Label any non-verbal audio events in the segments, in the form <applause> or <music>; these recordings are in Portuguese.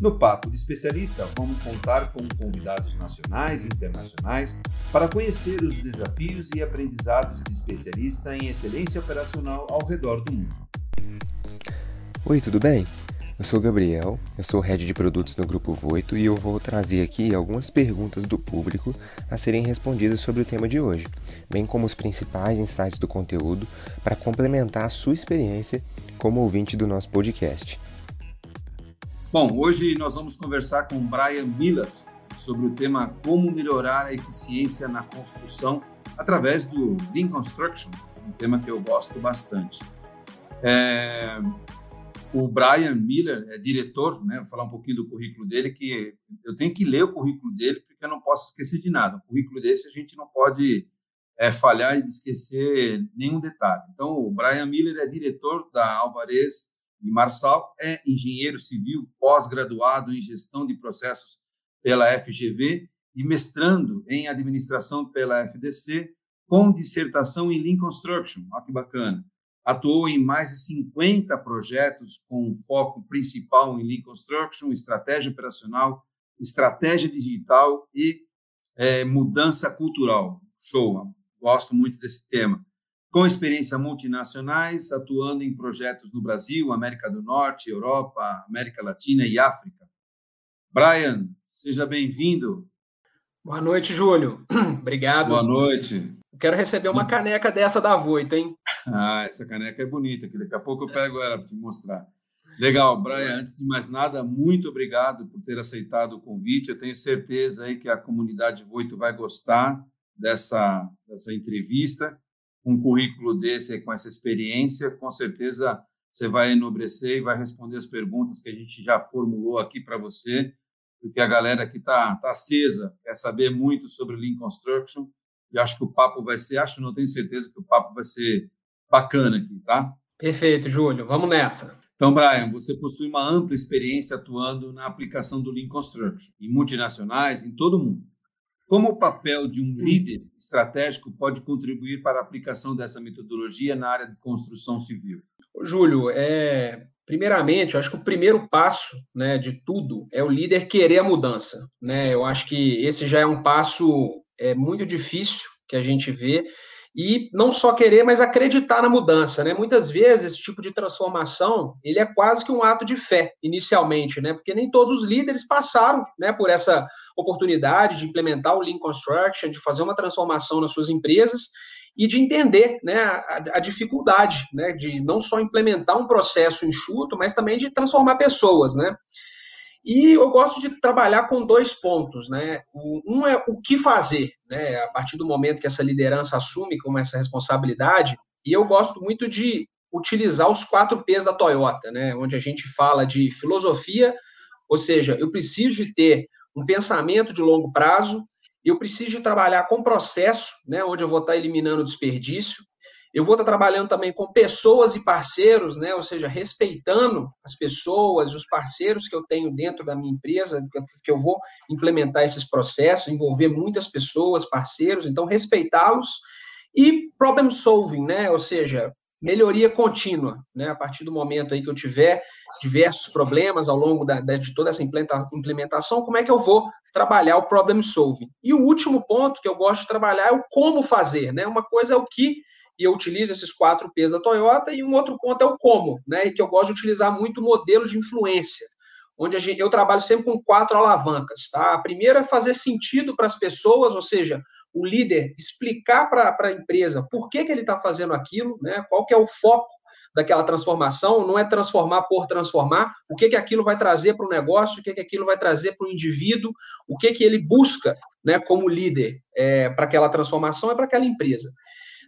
No Papo de Especialista, vamos contar com convidados nacionais e internacionais para conhecer os desafios e aprendizados de especialista em excelência operacional ao redor do mundo. Oi, tudo bem? Eu sou o Gabriel, eu sou head de produtos no Grupo Voito e eu vou trazer aqui algumas perguntas do público a serem respondidas sobre o tema de hoje, bem como os principais insights do conteúdo para complementar a sua experiência como ouvinte do nosso podcast. Bom, hoje nós vamos conversar com Brian Miller sobre o tema como melhorar a eficiência na construção através do Lean Construction, um tema que eu gosto bastante. É, o Brian Miller é diretor, né? Vou falar um pouquinho do currículo dele, que eu tenho que ler o currículo dele porque eu não posso esquecer de nada. O currículo desse a gente não pode é, falhar e esquecer nenhum detalhe. Então, o Brian Miller é diretor da Alvarez e Marçal é engenheiro civil pós-graduado em gestão de processos pela FGV e mestrando em administração pela FDC, com dissertação em Lean Construction. Olha que bacana. Atuou em mais de 50 projetos com foco principal em Lean Construction, estratégia operacional, estratégia digital e é, mudança cultural. Show, gosto muito desse tema com experiência multinacionais, atuando em projetos no Brasil, América do Norte, Europa, América Latina e África. Brian, seja bem-vindo. Boa noite, Júlio. <clears throat> Obrigado. Boa noite. Quero receber uma caneca dessa da Voito, hein? Ah, essa caneca é bonita, que daqui a pouco eu pego ela para te mostrar. Legal, Brian, antes de mais nada, muito obrigado por ter aceitado o convite. Eu tenho certeza aí que a comunidade Voito vai gostar dessa, dessa entrevista um currículo desse, com essa experiência, com certeza você vai enobrecer e vai responder as perguntas que a gente já formulou aqui para você, porque a galera aqui está tá acesa, quer saber muito sobre Lean Construction, e acho que o papo vai ser, acho, não tenho certeza que o papo vai ser bacana aqui, tá? Perfeito, Júlio, vamos nessa. Então, Brian, você possui uma ampla experiência atuando na aplicação do Lean Construction, em multinacionais, em todo o mundo. Como o papel de um líder estratégico pode contribuir para a aplicação dessa metodologia na área de construção civil? Júlio, é, primeiramente, eu acho que o primeiro passo né, de tudo é o líder querer a mudança. Né? Eu acho que esse já é um passo é, muito difícil que a gente vê, e não só querer, mas acreditar na mudança, né? Muitas vezes esse tipo de transformação, ele é quase que um ato de fé, inicialmente, né? Porque nem todos os líderes passaram, né, por essa oportunidade de implementar o Lean Construction, de fazer uma transformação nas suas empresas e de entender, né, a, a dificuldade, né, de não só implementar um processo enxuto, mas também de transformar pessoas, né? E eu gosto de trabalhar com dois pontos, né? Um é o que fazer, né? A partir do momento que essa liderança assume como essa responsabilidade, e eu gosto muito de utilizar os quatro P's da Toyota, né? Onde a gente fala de filosofia, ou seja, eu preciso de ter um pensamento de longo prazo, eu preciso trabalhar com processo, né? Onde eu vou estar eliminando desperdício, eu vou estar trabalhando também com pessoas e parceiros, né? ou seja, respeitando as pessoas, os parceiros que eu tenho dentro da minha empresa, que eu vou implementar esses processos, envolver muitas pessoas, parceiros, então respeitá-los. E problem solving, né? ou seja, melhoria contínua, né? A partir do momento aí que eu tiver diversos problemas ao longo da, de toda essa implementação, como é que eu vou trabalhar o problem solving? E o último ponto que eu gosto de trabalhar é o como fazer, né? Uma coisa é o que e eu utilizo esses quatro P's da Toyota, e um outro ponto é o como, né? E que eu gosto de utilizar muito o modelo de influência, onde gente, eu trabalho sempre com quatro alavancas, tá? A primeira é fazer sentido para as pessoas, ou seja, o líder explicar para a empresa por que, que ele está fazendo aquilo, né? Qual que é o foco daquela transformação, não é transformar por transformar, o que que aquilo vai trazer para o negócio, o que que aquilo vai trazer para o indivíduo, o que que ele busca, né, como líder é, para aquela transformação e para aquela empresa.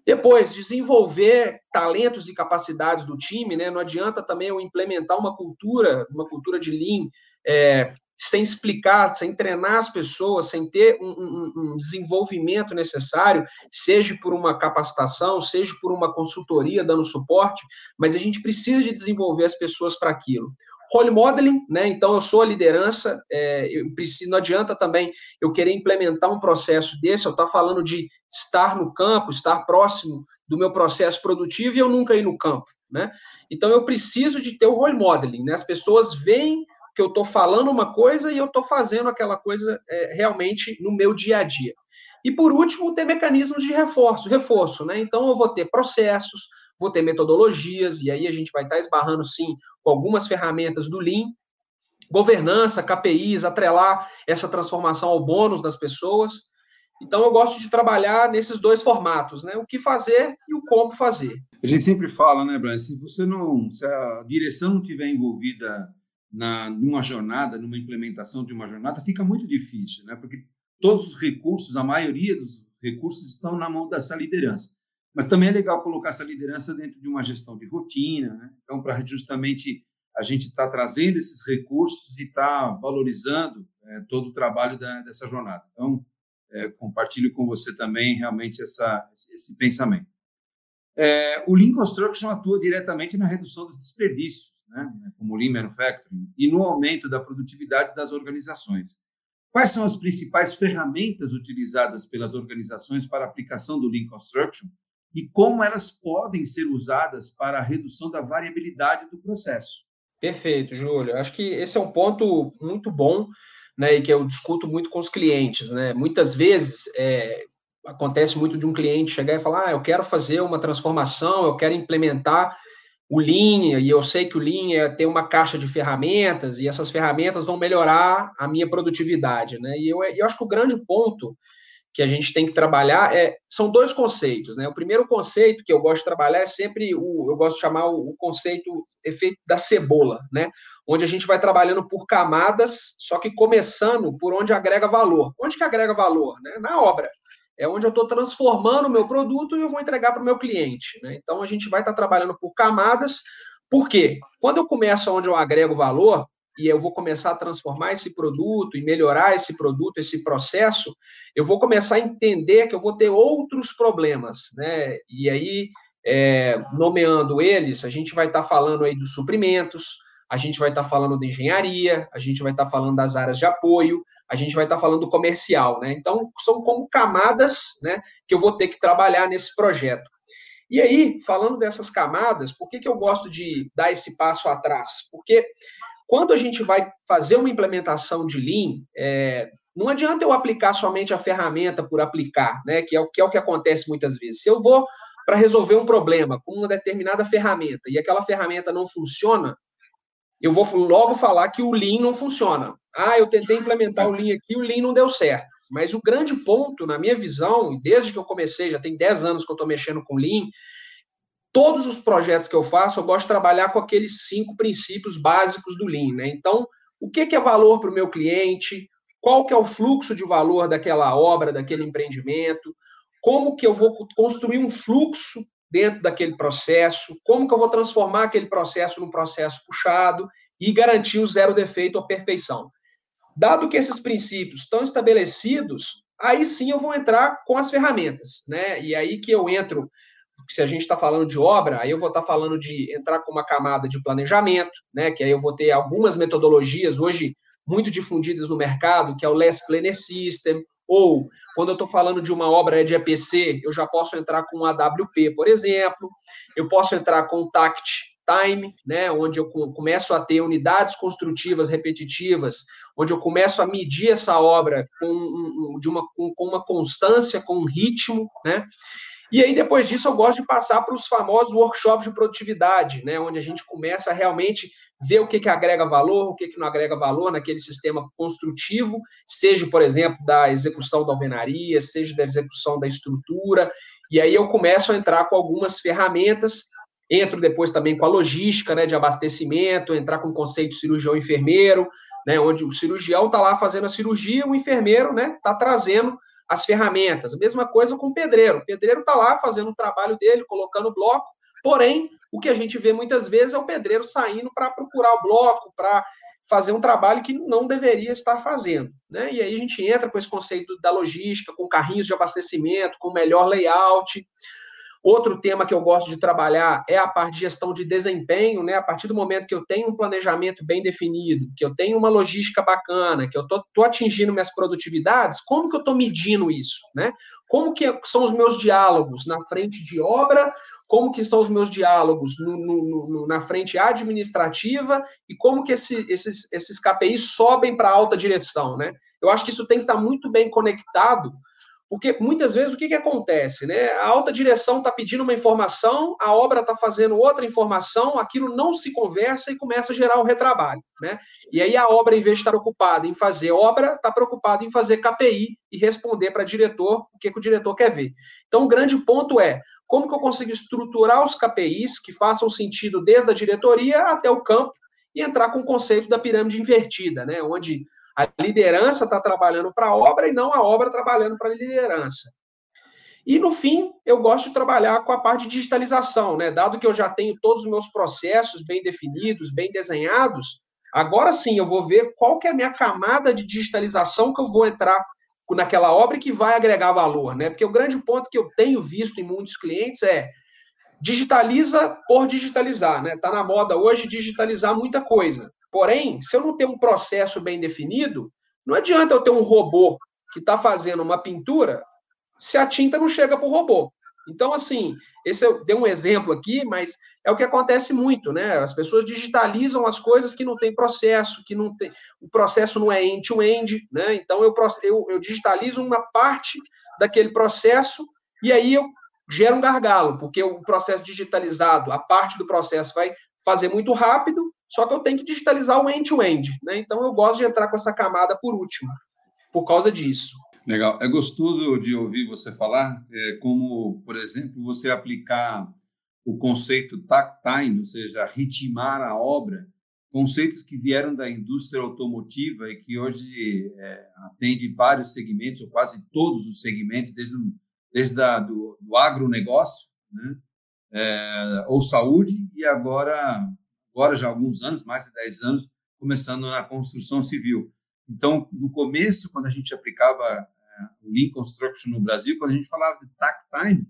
Depois, desenvolver talentos e capacidades do time, né? Não adianta também eu implementar uma cultura, uma cultura de Lean é, sem explicar, sem treinar as pessoas, sem ter um, um, um, desenvolvimento necessário, seja por uma capacitação, seja por uma consultoria dando suporte, mas a gente precisa de desenvolver as pessoas para aquilo. Role modeling, né? Então eu sou a liderança, é, eu preciso, não adianta também eu querer implementar um processo desse, eu estou falando de estar no campo, estar próximo do meu processo produtivo e eu nunca ir no campo, né? Então eu preciso de ter o role modeling, né? As pessoas veem que eu estou falando uma coisa e eu estou fazendo aquela coisa é, realmente no meu dia a dia. E por último, ter mecanismos de reforço, reforço, né? Então eu vou ter processos, vou ter metodologias, e aí a gente vai estar esbarrando, sim, com algumas ferramentas do Lean, governança, KPIs, atrelar essa transformação ao bônus das pessoas. Então, eu gosto de trabalhar nesses dois formatos, né? O que fazer e o como fazer. A gente sempre fala, né, Brian? Se você não, se a direção não estiver envolvida na numa jornada, numa implementação de uma jornada, fica muito difícil, né? Porque todos os recursos, a maioria dos recursos estão na mão dessa liderança. Mas também é legal colocar essa liderança dentro de uma gestão de rotina, né? Então, para justamente a gente estar tá trazendo esses recursos e estar tá valorizando é, todo o trabalho da, dessa jornada. Então, é, compartilho com você também realmente essa, esse pensamento. É, o Lean Construction atua diretamente na redução dos desperdícios, né? como o Lean Manufacturing, e no aumento da produtividade das organizações. Quais são as principais ferramentas utilizadas pelas organizações para a aplicação do Lean Construction e como elas podem ser usadas para a redução da variabilidade do processo. Perfeito, Júlio. Acho que esse é um ponto muito bom, né, e que eu discuto muito com os clientes, né. Muitas vezes é, acontece muito de um cliente chegar e falar, ah, eu quero fazer uma transformação, eu quero implementar o Lean, e eu sei que o Lean é ter uma caixa de ferramentas, e essas ferramentas vão melhorar a minha produtividade, né? E eu, eu acho que o grande ponto que a gente tem que trabalhar é, são dois conceitos, né? O primeiro conceito que eu gosto de trabalhar é sempre o, eu gosto de chamar o, o conceito efeito da cebola, né? Onde a gente vai trabalhando por camadas, só que começando por onde agrega valor. Onde que agrega valor? Né? Na obra. É onde eu estou transformando o meu produto e eu vou entregar para o meu cliente. Né? Então a gente vai estar tá trabalhando por camadas. Por quê? Quando eu começo onde eu agrego valor, e eu vou começar a transformar esse produto e melhorar esse produto, esse processo, eu vou começar a entender que eu vou ter outros problemas, né? E aí, é, nomeando eles, a gente vai estar tá falando aí dos suprimentos, a gente vai estar tá falando da engenharia, a gente vai estar tá falando das áreas de apoio, a gente vai estar falando do comercial, né? Então, são como camadas, né, que eu vou ter que trabalhar nesse projeto. E aí, falando dessas camadas, por que, que eu gosto de dar esse passo atrás? Porque quando a gente vai fazer uma implementação de Lean, é, não adianta eu aplicar somente a ferramenta por aplicar, né? Que é o que, é o que acontece muitas vezes. Se eu vou para resolver um problema com uma determinada ferramenta e aquela ferramenta não funciona, eu vou logo falar que o Lean não funciona. Ah, eu tentei implementar o Lean aqui, o Lean não deu certo. Mas o grande ponto, na minha visão, e desde que eu comecei, já tem 10 anos que eu estou mexendo com Lean, todos os projetos que eu faço, eu gosto de trabalhar com aqueles cinco princípios básicos do Lean, né? Então, o que, é valor para o meu cliente? Qual que é o fluxo de valor daquela obra, daquele empreendimento? Como que eu vou construir um fluxo dentro daquele processo? Como que eu vou transformar aquele processo num processo puxado e garantir o zero defeito ou perfeição? Dado que esses princípios estão estabelecidos, aí sim eu vou entrar com as ferramentas, né? E aí que eu entro se a gente está falando de obra, aí eu vou estar tá falando de entrar com uma camada de planejamento, né? Que aí eu vou ter algumas metodologias hoje muito difundidas no mercado, que é o Less Planner System, ou quando eu estou falando de uma obra de EPC, eu já posso entrar com um AWP, por exemplo, eu posso entrar com Tact Time, né, onde eu começo a ter unidades construtivas repetitivas, onde eu começo a medir essa obra com, de uma, com uma constância, com um ritmo, né? E aí, depois disso, eu gosto de passar para os famosos workshops de produtividade, né, onde a gente começa a realmente ver o que, que agrega valor, o que, que não agrega valor naquele sistema construtivo, seja, por exemplo, da execução da alvenaria, seja da execução da estrutura. E aí eu começo a entrar com algumas ferramentas, entro depois também com a logística né, de abastecimento, entrar com o conceito cirurgião-enfermeiro, né, onde o cirurgião está lá fazendo a cirurgia, o enfermeiro está né, tá trazendo as ferramentas. A mesma coisa com o pedreiro. O pedreiro está lá fazendo o trabalho dele, colocando bloco, porém, o que a gente vê muitas vezes é o pedreiro saindo para procurar o bloco, para fazer um trabalho que não deveria estar fazendo. Né? E aí a gente entra com esse conceito da logística, com carrinhos de abastecimento, com melhor layout. Outro tema que eu gosto de trabalhar é a parte de gestão de desempenho, né? A partir do momento que eu tenho um planejamento bem definido, que eu tenho uma logística bacana, que eu estou atingindo minhas produtividades, como que eu estou medindo isso, né? Como que são os meus diálogos na frente de obra, como que são os meus diálogos no, no, no, na frente administrativa e como que esse, esses, esses KPIs sobem para alta direção, né? Eu acho que isso tem que estar muito bem conectado porque muitas vezes o que, que acontece? Né? A alta direção está pedindo uma informação, a obra está fazendo outra informação, aquilo não se conversa e começa a gerar o retrabalho. Né? E aí a obra, em vez de estar ocupada em fazer obra, está preocupada em fazer KPI e responder para o diretor o que, que o diretor quer ver. Então o grande ponto é como que eu consigo estruturar os KPIs que façam sentido desde a diretoria até o campo e entrar com o conceito da pirâmide invertida, né? onde a liderança está trabalhando para a obra e não a obra trabalhando para a liderança. E, no fim, eu gosto de trabalhar com a parte de digitalização, né? Dado que eu já tenho todos os meus processos bem definidos, bem desenhados, agora sim eu vou ver qual que é a minha camada de digitalização que eu vou entrar naquela obra que vai agregar valor, né? Porque o grande ponto que eu tenho visto em muitos clientes é digitaliza por digitalizar, né? Tá na moda hoje digitalizar muita coisa. Porém, se eu não tenho um processo bem definido, não adianta eu ter um robô que está fazendo uma pintura se a tinta não chega para o robô. Então, assim, esse eu dei um exemplo aqui, mas é o que acontece muito, né? As pessoas digitalizam as coisas que não tem processo, que não tem. O processo não é end-to-end, -end, né? Então eu, eu, eu digitalizo uma parte daquele processo e aí eu gero um gargalo, porque o processo digitalizado, a parte do processo vai fazer muito rápido só que eu tenho que digitalizar o end-to-end, -end, né? Então eu gosto de entrar com essa camada por último, por causa disso. Legal. É gostoso de ouvir você falar, é, como, por exemplo, você aplicar o conceito takt time, ou seja, ritmar a obra, conceitos que vieram da indústria automotiva e que hoje é, atende vários segmentos, ou quase todos os segmentos, desde, desde a, do, do agronegócio, né? É, ou saúde, e agora agora já há alguns anos, mais de 10 anos, começando na construção civil. Então, no começo, quando a gente aplicava é, o Lean Construction no Brasil, quando a gente falava de takt time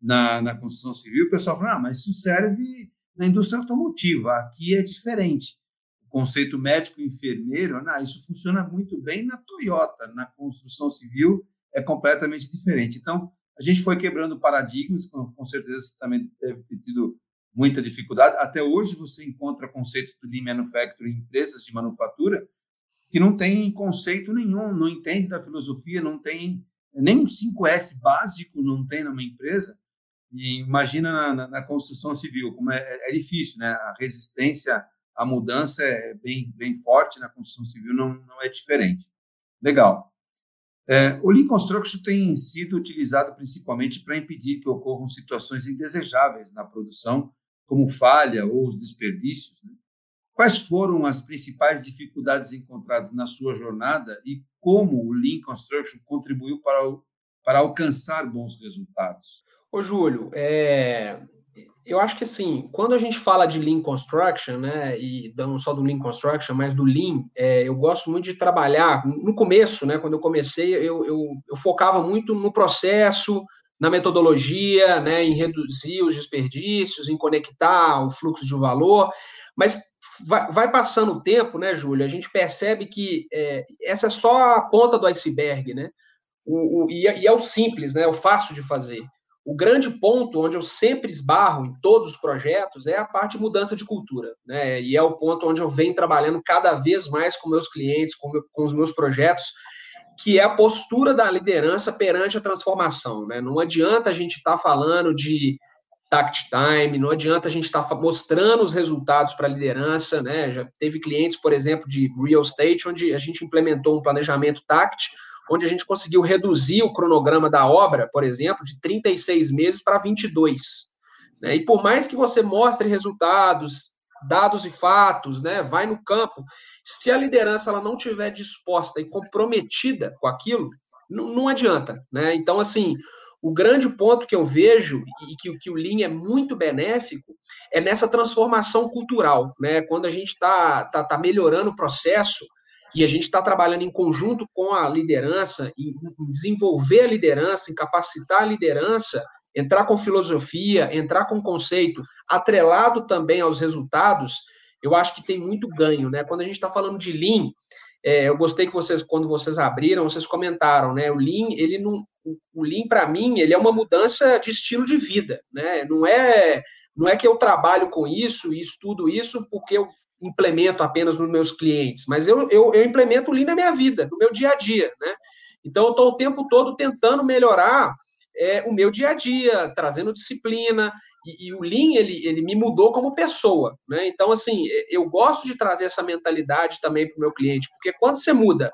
na, na construção civil, o pessoal falava, ah, mas isso serve na indústria automotiva, aqui é diferente. O conceito médico-enfermeiro, ah, isso funciona muito bem na Toyota, na construção civil é completamente diferente. Então, a gente foi quebrando paradigmas, com certeza também deve ter tido muita dificuldade. Até hoje você encontra conceitos do Lean Manufacturing em empresas de manufatura que não tem conceito nenhum, não entende da filosofia, não tem nem um 5S básico, não tem numa empresa. E imagina na, na, na construção civil, como é, é, difícil, né? A resistência à mudança é bem, bem forte na construção civil, não, não é diferente. Legal. É, o Lean Construction tem sido utilizado principalmente para impedir que ocorram situações indesejáveis na produção como falha ou os desperdícios. Né? Quais foram as principais dificuldades encontradas na sua jornada e como o Lean Construction contribuiu para, para alcançar bons resultados? Ô, Júlio, é, eu acho que assim, quando a gente fala de Lean Construction, né, e não só do Lean Construction, mas do Lean, é, eu gosto muito de trabalhar. No começo, né, quando eu comecei, eu, eu, eu focava muito no processo, na metodologia, né, em reduzir os desperdícios, em conectar o fluxo de valor, mas vai, vai passando o tempo, né, Júlio, a gente percebe que é, essa é só a ponta do iceberg, né, o, o, e, é, e é o simples, né, é o fácil de fazer. O grande ponto onde eu sempre esbarro em todos os projetos é a parte de mudança de cultura, né? E é o ponto onde eu venho trabalhando cada vez mais com meus clientes, com, meu, com os meus projetos, que é a postura da liderança perante a transformação. Né? Não adianta a gente estar tá falando de tact time, não adianta a gente estar tá mostrando os resultados para a liderança. Né? Já teve clientes, por exemplo, de real estate, onde a gente implementou um planejamento tact, onde a gente conseguiu reduzir o cronograma da obra, por exemplo, de 36 meses para 22. Né? E por mais que você mostre resultados, dados e fatos, né? Vai no campo. Se a liderança ela não tiver disposta e comprometida com aquilo, não, adianta, né? Então assim, o grande ponto que eu vejo e que, que o Lean é muito benéfico é nessa transformação cultural, né? Quando a gente está tá, tá melhorando o processo e a gente está trabalhando em conjunto com a liderança, em desenvolver a liderança, em capacitar a liderança, entrar com filosofia, entrar com conceito atrelado também aos resultados, eu acho que tem muito ganho, né? Quando a gente está falando de Lean, é, eu gostei que vocês, quando vocês abriram, vocês comentaram, né? O Lean, ele não, o Lean para mim, ele é uma mudança de estilo de vida, né? Não é, não é que eu trabalho com isso e estudo isso porque eu implemento apenas nos meus clientes, mas eu, eu, eu implemento o Lean na minha vida, no meu dia a dia, né? Então, eu estou o tempo todo tentando melhorar é, o meu dia a dia, trazendo disciplina, e, e, o Lean, ele, ele me mudou como pessoa, né? Então, assim, eu gosto de trazer essa mentalidade também para o meu cliente, porque quando você muda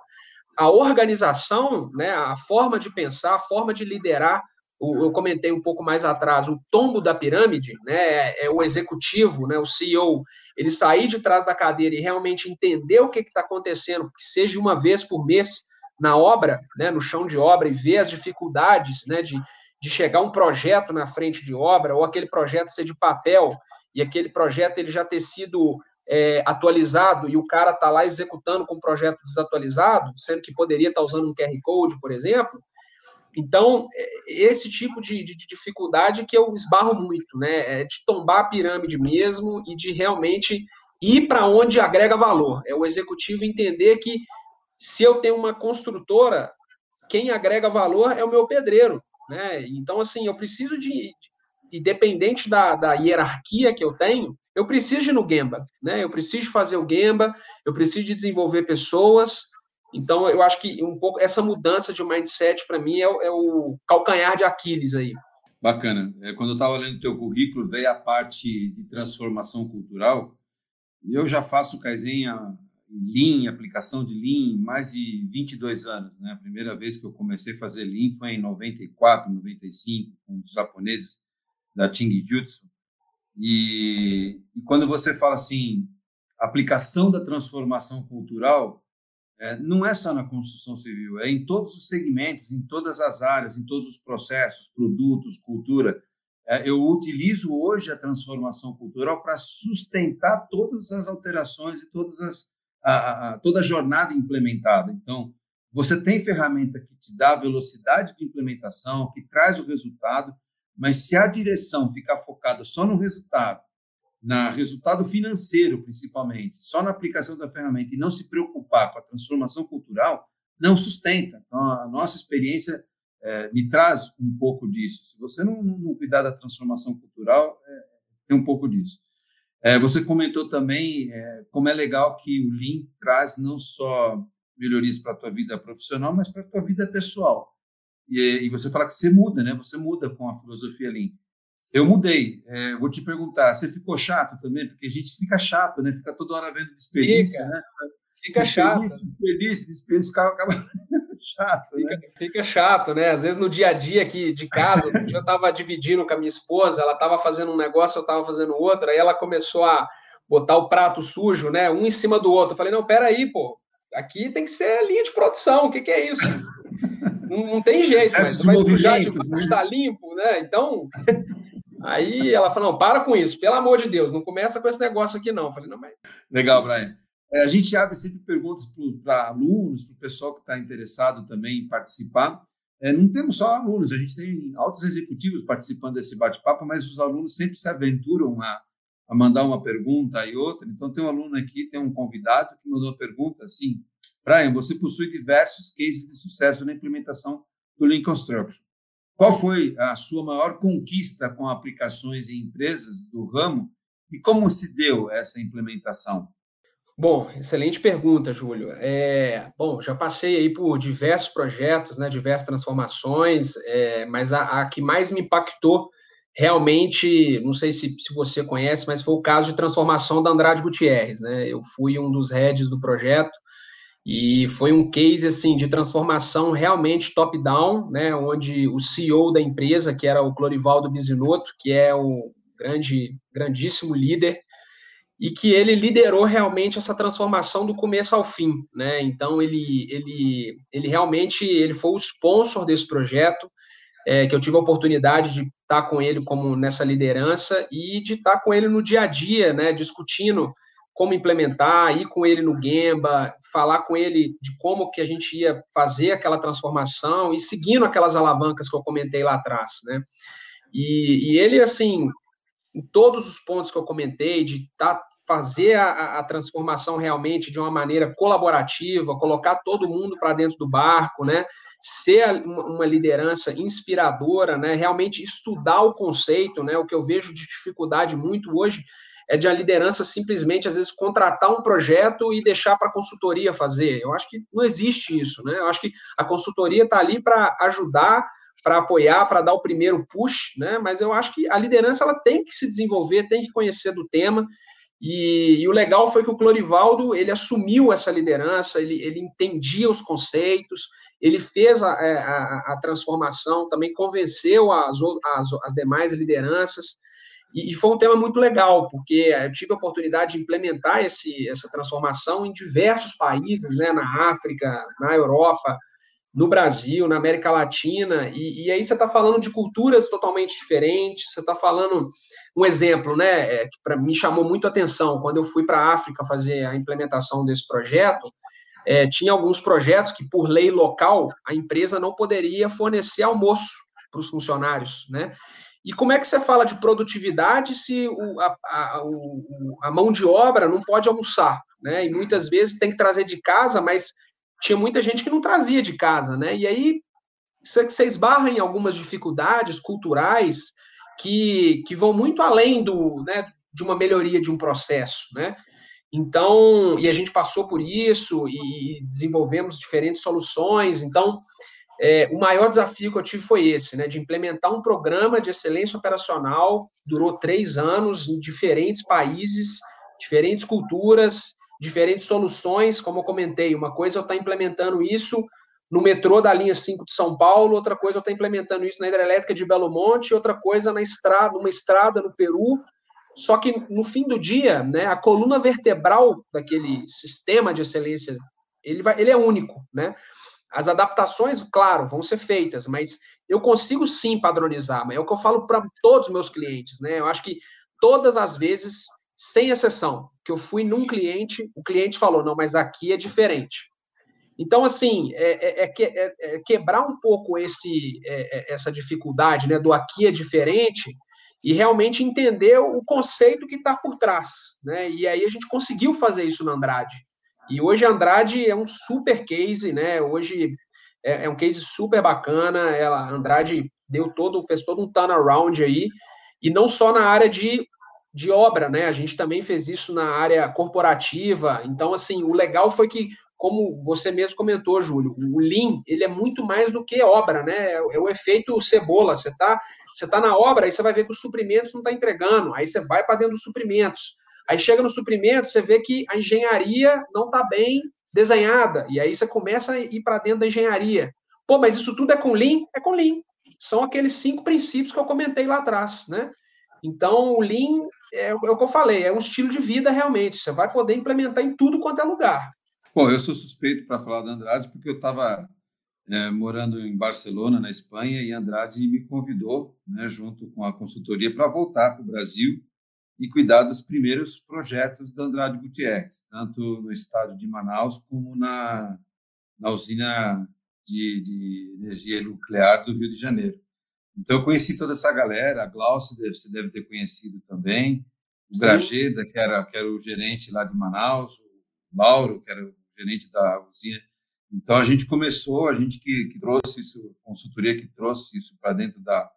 a organização, né, a forma de pensar, a forma de liderar, eu comentei um pouco mais atrás, o tombo da pirâmide, né, é o executivo, né, o CEO, ele sair de trás da cadeira e realmente entender o que está acontecendo, que seja uma vez por mês na obra, né, no chão de obra, e ver as dificuldades né, de, de chegar um projeto na frente de obra, ou aquele projeto ser de papel, e aquele projeto ele já ter sido é, atualizado e o cara está lá executando com um projeto desatualizado, sendo que poderia estar tá usando um QR Code, por exemplo. Então, é, esse tipo de, de, de, dificuldade que eu esbarro muito, né? É de tombar a pirâmide mesmo e de realmente ir para onde agrega valor. É o executivo entender que se eu tenho uma construtora, quem agrega valor é o meu pedreiro. Né? Então, assim, eu preciso de, independente da, da hierarquia que eu tenho, eu preciso ir no Gemba, né? Eu preciso fazer o Gemba, eu preciso de desenvolver pessoas. Então, eu acho que um pouco essa mudança de mindset para mim é, é, o calcanhar de Aquiles aí. Bacana. É, quando eu estava lendo o teu currículo, veio a parte de transformação cultural. Eu já faço Kaizen a Lean, aplicação de Lean, mais de 22 anos. Né? A primeira vez que eu comecei a fazer Lean foi em 94, 95, com os japoneses da Ting Jutsu. E, e quando você fala assim, aplicação da transformação cultural, é, não é só na construção civil, é em todos os segmentos, em todas as áreas, em todos os processos, produtos, cultura. É, eu utilizo hoje a transformação cultural para sustentar todas as alterações e todas as a, a, toda a jornada implementada. Então, você tem ferramenta que te dá velocidade de implementação, que traz o resultado, mas se a direção ficar focada só no resultado, na resultado financeiro principalmente, só na aplicação da ferramenta e não se preocupar com a transformação cultural, não sustenta. Então, a nossa experiência é, me traz um pouco disso. Se você não, não cuidar da transformação cultural, é, tem um pouco disso. É, você comentou também é, como é legal que o Lean traz não só melhorias para a tua vida profissional, mas para a tua vida pessoal. E, e, você fala que você muda, né? Você muda com a filosofia Lean. Eu mudei. É, vou te perguntar, você ficou chato também? Porque a gente fica chato, né? Fica toda hora vendo desperdício, fica. né? Fica chato. Desperdício, desperdício, acaba, <laughs> chato, fica, né? Fica chato, né? Às vezes no dia a dia aqui de casa, <laughs> eu estava dividindo com a minha esposa, ela estava fazendo um negócio, eu estava fazendo outro, aí ela começou a botar o prato sujo, né? Um em cima do outro. Eu falei, não, peraí, pô, aqui tem que ser linha de produção, o que, que é isso? <laughs> não, não, tem jeito, mas vai sujar, né? está limpo, né? Então, aí ela falou, não, para com isso, pelo amor de Deus, não começa com esse negócio aqui, não. Eu falei, não, mas... Legal, Brian. É, a gente abre sempre perguntas para alunos, para o pessoal que está interessado também em participar. É, não temos só alunos, a gente tem altos executivos participando desse bate-papo, mas os alunos sempre se aventuram a, a mandar uma pergunta e outra. Então, tem um aluno aqui, tem um convidado que mandou uma pergunta assim: Brian, você possui diversos cases de sucesso na implementação do Lean Construction. Qual foi a sua maior conquista com aplicações em empresas do ramo e como se deu essa implementação? Bom, excelente pergunta, Júlio. É, bom, já passei aí por diversos projetos, né, diversas transformações, é, mas a, a, que mais me impactou realmente, não sei se, se você conhece, mas foi o caso de transformação da Andrade Gutierrez, né? Eu fui um dos heads do projeto e foi um case assim de transformação realmente top-down, né, onde o CEO da empresa, que era o Clorivaldo Bisinotto, que é o grande, grandíssimo líder e que ele liderou realmente essa transformação do começo ao fim, né? Então ele ele ele realmente ele foi o sponsor desse projeto. é, que eu tive a oportunidade de estar com ele como nessa liderança e de estar com ele no dia a dia, né, discutindo como implementar, ir com ele no Gemba, falar com ele de como que a gente ia fazer aquela transformação e seguindo aquelas alavancas que eu comentei lá atrás, né? E, e ele, assim, em todos os pontos que eu comentei, de tá, fazer a, a transformação realmente de uma maneira colaborativa, colocar todo mundo para dentro do barco, né? Ser uma liderança inspiradora, né? Realmente estudar o conceito, né? O que eu vejo de dificuldade muito hoje é de a liderança simplesmente, às vezes, contratar um projeto e deixar para a consultoria fazer. Eu acho que não existe isso, né? Eu acho que a consultoria está ali para ajudar, para apoiar, para dar o primeiro push, né? Mas eu acho que a liderança ela tem que se desenvolver, tem que conhecer do tema. E, e o legal foi que o Clorivaldo ele assumiu essa liderança, ele, ele entendia os conceitos, ele fez a, é, a, a transformação, também convenceu as, as, as demais lideranças. E, foi um tema muito legal, porque eu tive a oportunidade de implementar esse, essa transformação em diversos países, né, na África, na Europa, no Brasil, na América Latina, e, e aí você está falando de culturas totalmente diferentes, você está falando, um exemplo, né, é, que para mim chamou muito a atenção, quando eu fui para a África fazer a implementação desse projeto, é, tinha alguns projetos que, por lei local, a empresa não poderia fornecer almoço para os funcionários, né, e como é que você fala de produtividade se o, a, a, o, a, mão de obra não pode almoçar, né? E muitas vezes tem que trazer de casa, mas tinha muita gente que não trazia de casa, né? E aí você esbarra em algumas dificuldades culturais que, que vão muito além do, né, de uma melhoria de um processo, né? Então, e a gente passou por isso e desenvolvemos diferentes soluções. Então, é, o maior desafio que eu tive foi esse, né, de implementar um programa de excelência operacional, durou três anos, em diferentes países, diferentes culturas, diferentes soluções, como eu comentei, uma coisa é eu estar implementando isso no metrô da linha 5 de São Paulo, outra coisa é eu estar implementando isso na hidrelétrica de Belo Monte, outra coisa na estrada, uma estrada no Peru, só que no fim do dia, né, a coluna vertebral daquele sistema de excelência, ele, vai, ele é único, né? As adaptações, claro, vão ser feitas, mas eu consigo sim padronizar, mas é o que eu falo para todos os meus clientes, né? Eu acho que todas as vezes, sem exceção, que eu fui num cliente, o cliente falou, não, mas aqui é diferente. Então, assim, é, é, é, é, é quebrar um pouco esse, é, é, essa dificuldade né, do aqui é diferente e realmente entender o conceito que está por trás. Né? E aí a gente conseguiu fazer isso no Andrade. E hoje Andrade é um super case, né? Hoje é, é um case super bacana. Ela, Andrade deu todo, fez todo um turnaround aí, e não só na área de, de obra, né? A gente também fez isso na área corporativa. Então, assim, o legal foi que, como você mesmo comentou, Júlio, o Lean, ele é muito mais do que obra, né? É, é o efeito cebola. Você tá, você tá na obra, aí você vai ver que os suprimentos não está entregando, aí você vai para dentro dos suprimentos Aí chega no suprimento, você vê que a engenharia não está bem desenhada, e aí você começa a ir para dentro da engenharia. Pô, mas isso tudo é com Lean? É com Lean. São aqueles cinco princípios que eu comentei lá atrás, né? Então, o Lean é, é o que eu falei, é um estilo de vida realmente. Você vai poder implementar em tudo quanto é lugar. Bom, eu sou suspeito para falar da Andrade porque eu estava é, morando em Barcelona, na Espanha, e Andrade me convidou, né, junto com a consultoria, para voltar para o Brasil e cuidar dos primeiros projetos da Andrade Gutierrez, tanto no estado de Manaus como na, na usina de, de, energia nuclear do Rio de Janeiro. Então, eu conheci toda essa galera, a Glaucia, você deve ter conhecido também, o Grageda, que era, que era o gerente lá de Manaus, o Mauro, que era o gerente da usina. Então, a gente começou, a gente que, que trouxe isso, consultoria que trouxe isso para dentro da,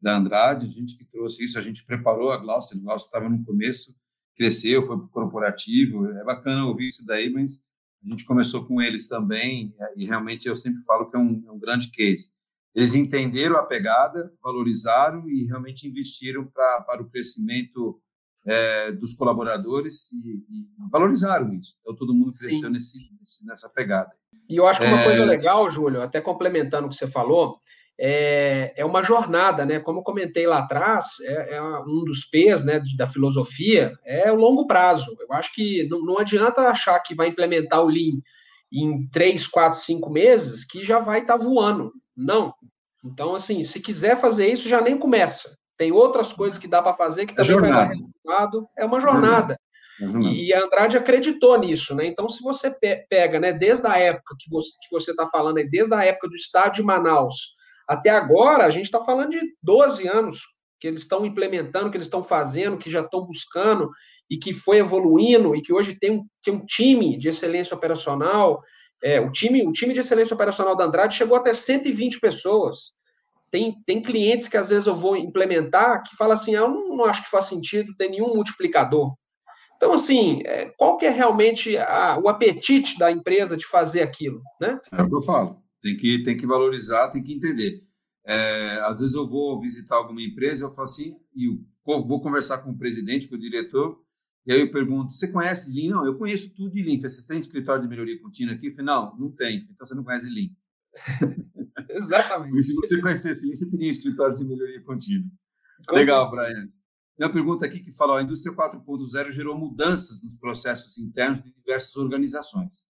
da Andrade, a gente que trouxe isso, a gente preparou a Glaucia, a Glaucia estava no começo, cresceu, foi para o corporativo, é bacana ouvir isso daí, mas a gente começou com eles também, e realmente eu sempre falo que é um, é um grande case. Eles entenderam a pegada, valorizaram e realmente investiram pra, para o crescimento é, dos colaboradores e, e, valorizaram isso. Então, todo mundo cresceu nesse, nesse, nessa pegada. E eu acho que uma é... coisa legal, Júlio, até complementando o que você falou, é, é uma jornada, né? Como eu comentei lá atrás, é, é um dos P's né, da filosofia é o longo prazo. Eu acho que não, não adianta achar que vai implementar o Lean em três, quatro, cinco meses que já vai estar tá voando. Não. Então, assim, se quiser fazer isso, já nem começa. Tem outras coisas que dá para fazer que é também vai dar resultado. É uma jornada. E a Andrade acreditou nisso, né? Então, se você pega, né, desde a época que você está falando, aí, desde a época do estado de Manaus até agora, a gente está falando de 12 anos que eles estão implementando, que eles estão fazendo, que já estão buscando e que foi evoluindo e que hoje tem um, tem um time de excelência operacional. É, o, time, o time de excelência operacional da Andrade chegou até 120 pessoas. Tem, tem clientes que às vezes eu vou implementar que fala assim: ah, eu não, não acho que faz sentido ter nenhum multiplicador. Então, assim, é, qual que é realmente a, o apetite da empresa de fazer aquilo, né? É o que eu falo. Tem que, tem que valorizar, tem que entender. É, às vezes eu vou visitar alguma empresa, eu falo assim, e vou conversar com o presidente, com o diretor, e aí eu pergunto, você conhece Lean? Não, eu conheço tudo de Lean. Você tem escritório de melhoria contínua aqui? Falei, não, não tem. Então você não conhece Lean. <laughs> Exatamente. E se você conhecesse Lean, você teria um escritório de melhoria contínua. Com Legal, Brian. Uma pergunta aqui que fala: a indústria 4.0 gerou mudanças nos processos internos de diversas organizações.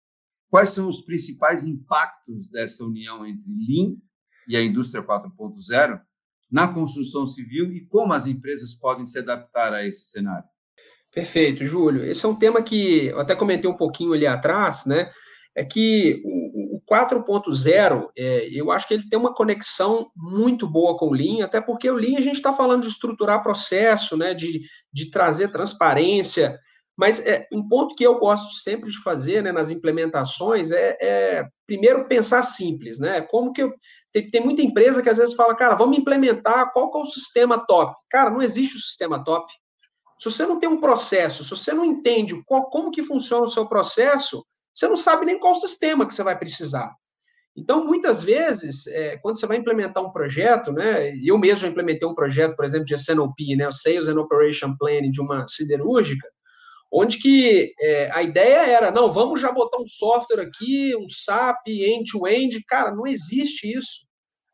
Quais são os principais impactos dessa união entre Lean e a indústria 4.0 na construção civil e como as empresas podem se adaptar a esse cenário? Perfeito, Júlio. Esse é um tema que eu até comentei um pouquinho ali atrás, né? É que o, 4.0, é, eu acho que ele tem uma conexão muito boa com o Lean, até porque o Lean a gente está falando de estruturar processo, né, de, de trazer transparência, mas é, um ponto que eu gosto sempre de fazer né, nas implementações é, é primeiro pensar simples, né? Como que eu, tem, tem, muita empresa que às vezes fala, cara, vamos implementar qual que é o sistema top. Cara, não existe o sistema top. Se você não tem um processo, se você não entende qual, como que funciona o seu processo, você não sabe nem qual sistema que você vai precisar. Então, muitas vezes, é, quando você vai implementar um projeto, né, eu mesmo já implementei um projeto, por exemplo, de SNOP, né, o Sales and Operation Planning de uma siderúrgica, onde que é, a ideia era, não, vamos já botar um software aqui, um SAP, end-to-end, -end. cara, não existe isso.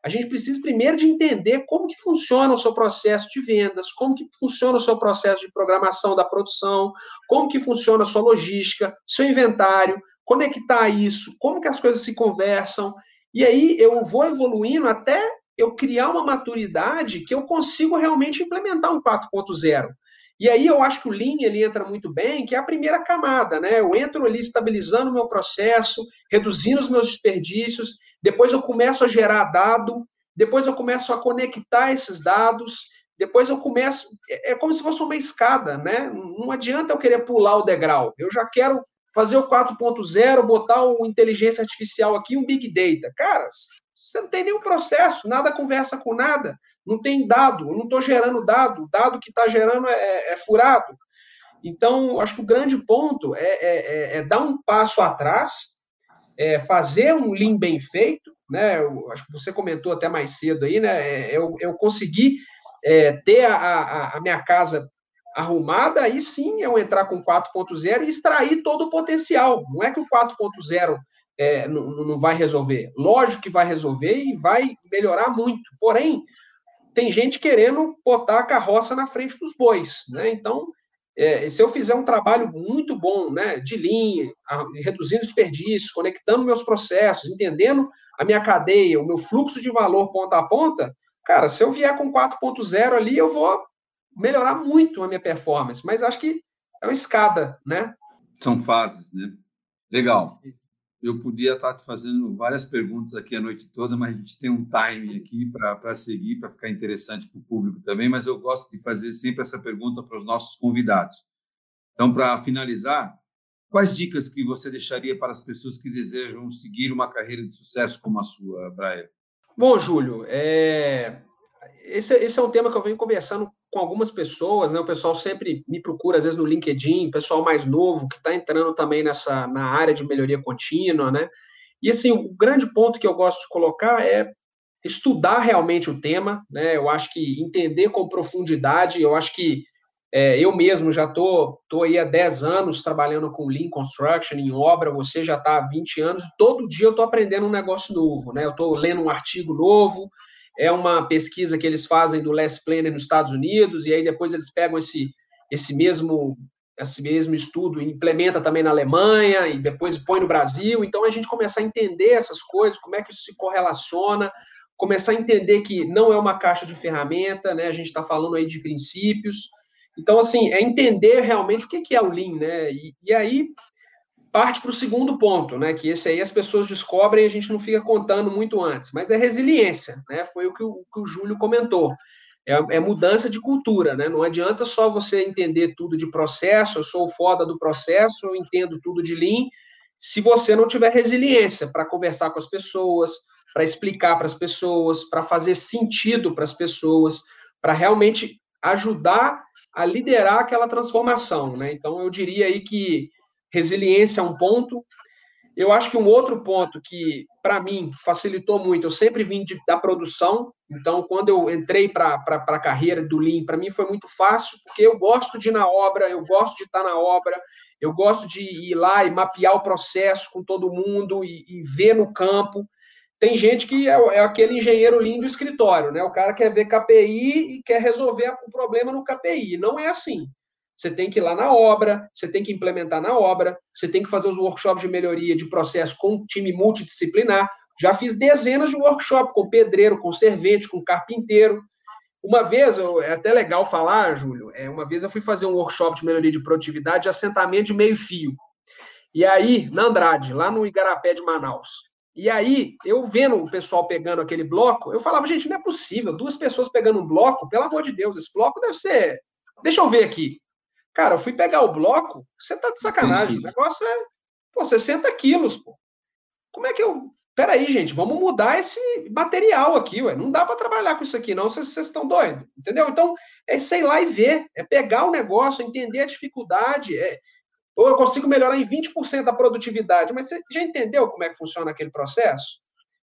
A gente precisa primeiro de entender como que funciona o seu processo de vendas, como que funciona o seu processo de programação da produção, como que funciona a sua logística, seu inventário, conectar isso, como que as coisas se conversam. E aí eu vou evoluindo até eu criar uma maturidade que eu consigo realmente implementar um 4.0. E aí eu acho que o Lean ele entra muito bem, que é a primeira camada, né? Eu entro ali estabilizando o meu processo, reduzindo os meus desperdícios, depois eu começo a gerar dado, depois eu começo a conectar esses dados, depois eu começo. É, é como se fosse uma escada, né? Não adianta eu querer pular o degrau. Eu já quero fazer o 4.0, botar o inteligência artificial aqui, um big data. Cara, você não tem nenhum processo, nada conversa com nada não tem dado, eu não estou gerando dado, o dado que está gerando é, é, é, furado. Então, acho que o grande ponto é, é, é, é dar um passo atrás, fazer um lean bem feito, né? Eu, acho que você comentou até mais cedo aí, né? Eu, eu consegui ter a, a, a minha casa arrumada, aí sim eu entrar com 4.0 e extrair todo o potencial. Não é que o 4.0 é, não, não vai resolver. Lógico que vai resolver e vai melhorar muito. Porém, tem gente querendo botar a carroça na frente dos bois, né? Então, é, se eu fizer um trabalho muito bom, né, de linha, reduzindo desperdícios, conectando meus processos, entendendo a minha cadeia, o meu fluxo de valor ponta a ponta, cara, se eu vier com 4.0 ali, eu vou melhorar muito a minha performance, mas acho que é uma escada, né? São fases, né? Legal eu podia estar te fazendo várias perguntas aqui a noite toda, mas a gente tem um time aqui para seguir, para ficar interessante para o público também, mas eu gosto de fazer sempre essa pergunta para os nossos convidados. Então, para finalizar, quais dicas que você deixaria para as pessoas que desejam seguir uma carreira de sucesso como a sua, Brian? Bom, Júlio, é... esse, esse é um tema que eu venho conversando com algumas pessoas, né? O pessoal sempre me procura, às vezes, no LinkedIn, pessoal mais novo, que está entrando também nessa na área de melhoria contínua, né? E assim, o grande ponto que eu gosto de colocar é estudar realmente o tema, né? Eu acho que entender com profundidade, eu acho que é, eu mesmo já tô, tô aí há 10 anos trabalhando com Lean Construction em obra, você já está há 20 anos, todo dia eu estou aprendendo um negócio novo, né? Eu estou lendo um artigo novo, é uma pesquisa que eles fazem do Les Planner nos Estados Unidos, e aí depois eles pegam esse, esse mesmo esse mesmo estudo implementa também na Alemanha e depois põe no Brasil. Então a gente começa a entender essas coisas, como é que isso se correlaciona, começar a entender que não é uma caixa de ferramenta, né? A gente está falando aí de princípios. Então, assim, é entender realmente o que é o Lean, né? E, e aí parte para o segundo ponto, né? Que esse aí as pessoas descobrem e a gente não fica contando muito antes, mas é resiliência, né? Foi o que o, que o Júlio comentou. É, é, mudança de cultura, né? Não adianta só você entender tudo de processo, eu sou foda do processo, eu entendo tudo de Lean, se você não tiver resiliência para conversar com as pessoas, para explicar para as pessoas, para fazer sentido para as pessoas, para realmente ajudar a liderar aquela transformação, né? Então eu diria aí que resiliência é um ponto. Eu acho que um outro ponto que para mim facilitou muito, eu sempre vim de, da produção, então quando eu entrei para a carreira do Lean, para mim foi muito fácil, porque eu gosto de ir na obra, eu gosto de estar na obra, eu gosto de ir lá e mapear o processo com todo mundo e, e ver no campo. Tem gente que é, é, aquele engenheiro lindo do escritório, né? O cara quer ver KPI e quer resolver o problema no KPI. Não é assim. Você tem que ir lá na obra, você tem que implementar na obra, você tem que fazer os workshops de melhoria de processo com um time multidisciplinar. Já fiz dezenas de workshops com pedreiro, com servente, com carpinteiro. Uma vez, é até legal falar, Júlio, é, uma vez eu fui fazer um workshop de melhoria de produtividade de assentamento de meio fio. E aí, na Andrade, lá no Igarapé de Manaus. E aí, eu vendo o pessoal pegando aquele bloco, eu falava, gente, não é possível, duas pessoas pegando um bloco, pelo amor de Deus, esse bloco deve ser. Deixa eu ver aqui. Cara, eu fui pegar o bloco, você tá de sacanagem. O negócio é, pô, 60 quilos, pô. Como é que eu. Peraí, gente, vamos mudar esse material aqui, ué. Não dá para trabalhar com isso aqui, não. Vocês, estão doidos, entendeu? Então, é sei lá e ver, é pegar o negócio, entender a dificuldade, é, ou eu consigo melhorar em 20% a produtividade, mas você já entendeu como é que funciona aquele processo?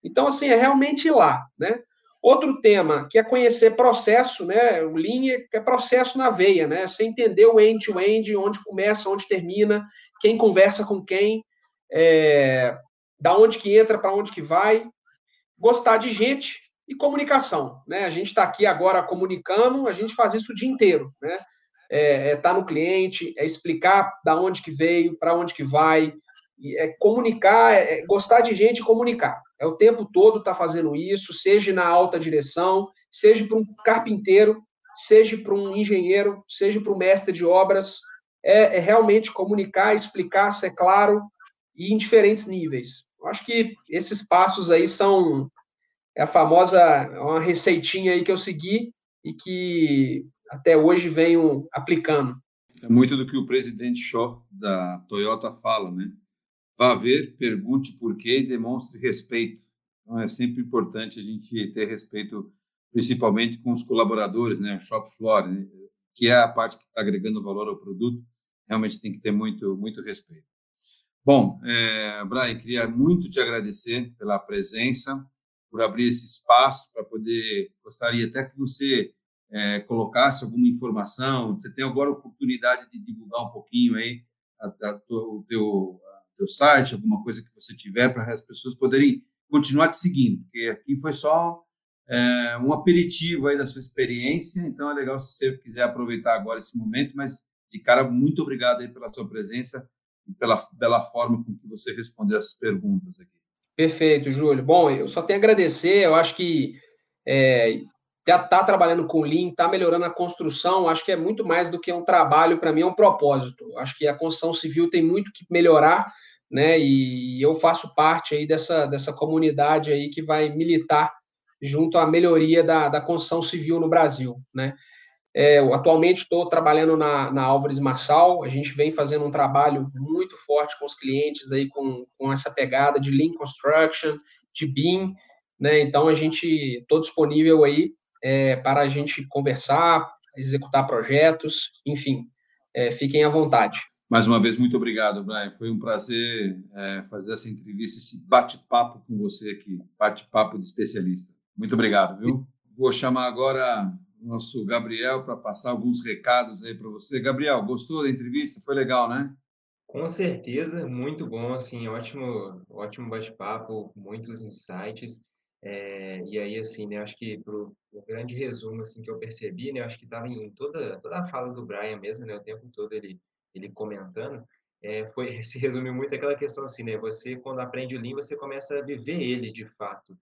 Então, assim, é realmente ir lá, né? Outro tema que é conhecer processo, né? O Lean é processo na veia, né? Você entender o end-to-end, -end, onde começa, onde termina, quem conversa com quem, é, da onde que entra, para onde que vai. Gostar de gente e comunicação, né? A gente está aqui agora comunicando, a gente faz isso o dia inteiro, né? é é tá no cliente, é explicar da onde que veio, para onde que vai, é comunicar, é gostar de gente e comunicar. É o tempo todo estar tá fazendo isso, seja na alta direção, seja para um carpinteiro, seja para um engenheiro, seja para um mestre de obras, é, é, realmente comunicar, explicar, ser claro e em diferentes níveis. Eu acho que esses passos aí são é a famosa uma receitinha aí que eu segui e que até hoje venho aplicando. É muito do que o presidente Shaw da Toyota fala, né? Vá ver, pergunte por quê e demonstre respeito. Então é sempre importante a gente ter respeito, principalmente com os colaboradores, né? Shop floor, né? que é a parte que está agregando valor ao produto. Realmente tem que ter muito, muito respeito. Bom, é, Brian, queria muito te agradecer pela presença, por abrir esse espaço para poder. Gostaria até que você é, colocasse alguma informação. Você tem agora a oportunidade de divulgar um pouquinho aí a, a, o teu, teu site, alguma coisa que você tiver para as pessoas poderem continuar te seguindo, porque aqui foi só é, um aperitivo aí da sua experiência, então é legal se você quiser aproveitar agora esse momento, mas de cara, muito obrigado aí pela sua presença e pela bela forma com que você respondeu essas perguntas aqui. Perfeito, Júlio. Bom, eu só tenho a agradecer, eu acho que é, está trabalhando com Lean, está melhorando a construção, acho que é muito mais do que um trabalho, para mim é um propósito. Acho que a construção civil tem muito que melhorar, né? E eu faço parte aí dessa, dessa comunidade aí que vai militar junto à melhoria da, da construção civil no Brasil, né? É, atualmente estou trabalhando na, na Álvares Marçal, a gente vem fazendo um trabalho muito forte com os clientes aí com, com essa pegada de Lean Construction, de BIM, né? Então a gente estou disponível aí é, para a gente conversar, executar projetos, enfim, é, fiquem à vontade. Mais uma vez, muito obrigado, Brian. Foi um prazer é, fazer essa entrevista, esse bate-papo com você aqui, bate-papo de especialista. Muito obrigado, viu? Vou chamar agora o nosso Gabriel para passar alguns recados aí para você. Gabriel, gostou da entrevista? Foi legal, né? Com certeza, muito bom, assim, ótimo, ótimo bate-papo, muitos insights. É, e aí, assim, né, acho que pro, o grande resumo, assim, que eu percebi, né, acho que estava em toda, toda a fala do Brian mesmo, né, o tempo todo ele, ele comentando, é, foi, <laughs> se resumiu muito aquela questão assim, né, você, quando aprende o Lean, você começa a viver ele, de fato,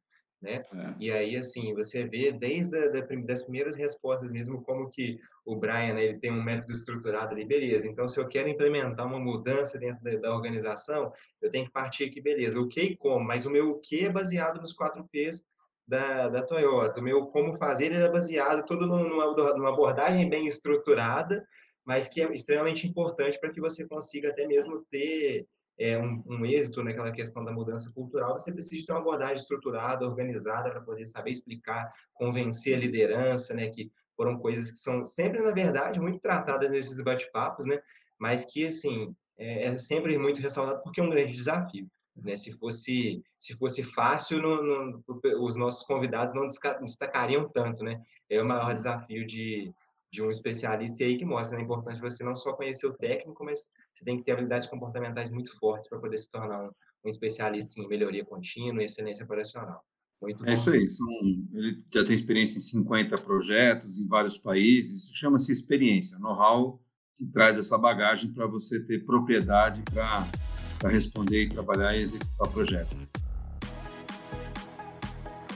né? É. E aí, assim, você vê desde a, da, das primeiras respostas mesmo como que o Brian, né, ele tem um método estruturado ali, beleza. Então, se eu quero implementar uma mudança dentro da, da organização, eu tenho que partir aqui, beleza, o que e como, mas o meu o que é baseado nos quatro P's da, da Toyota. O meu como fazer é baseado tudo numa, numa abordagem bem estruturada, mas que é extremamente importante para que você consiga até mesmo ter é, um, um, êxito naquela questão da mudança cultural, você precisa ter uma abordagem estruturada, organizada, para poder saber explicar, convencer a liderança, né, que foram coisas que são sempre, na verdade, muito tratadas nesses bate-papos, né, mas que, assim, é, é, sempre muito ressaltado porque é um grande desafio. Né? Se fosse se fosse fácil, não, não, os nossos convidados não destacariam tanto, né? É o maior desafio de, de um especialista e aí que mostra, né? É importante você não só conhecer o técnico, mas você tem que ter habilidades comportamentais muito fortes para poder se tornar um, um, especialista em melhoria contínua e excelência operacional. Muito é isso aí. São, ele já tem experiência em 50 projetos em vários países. Isso chama-se experiência, know-how que traz essa bagagem para você ter propriedade para responder e trabalhar e executar projetos.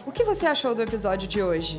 O que você achou do episódio de hoje?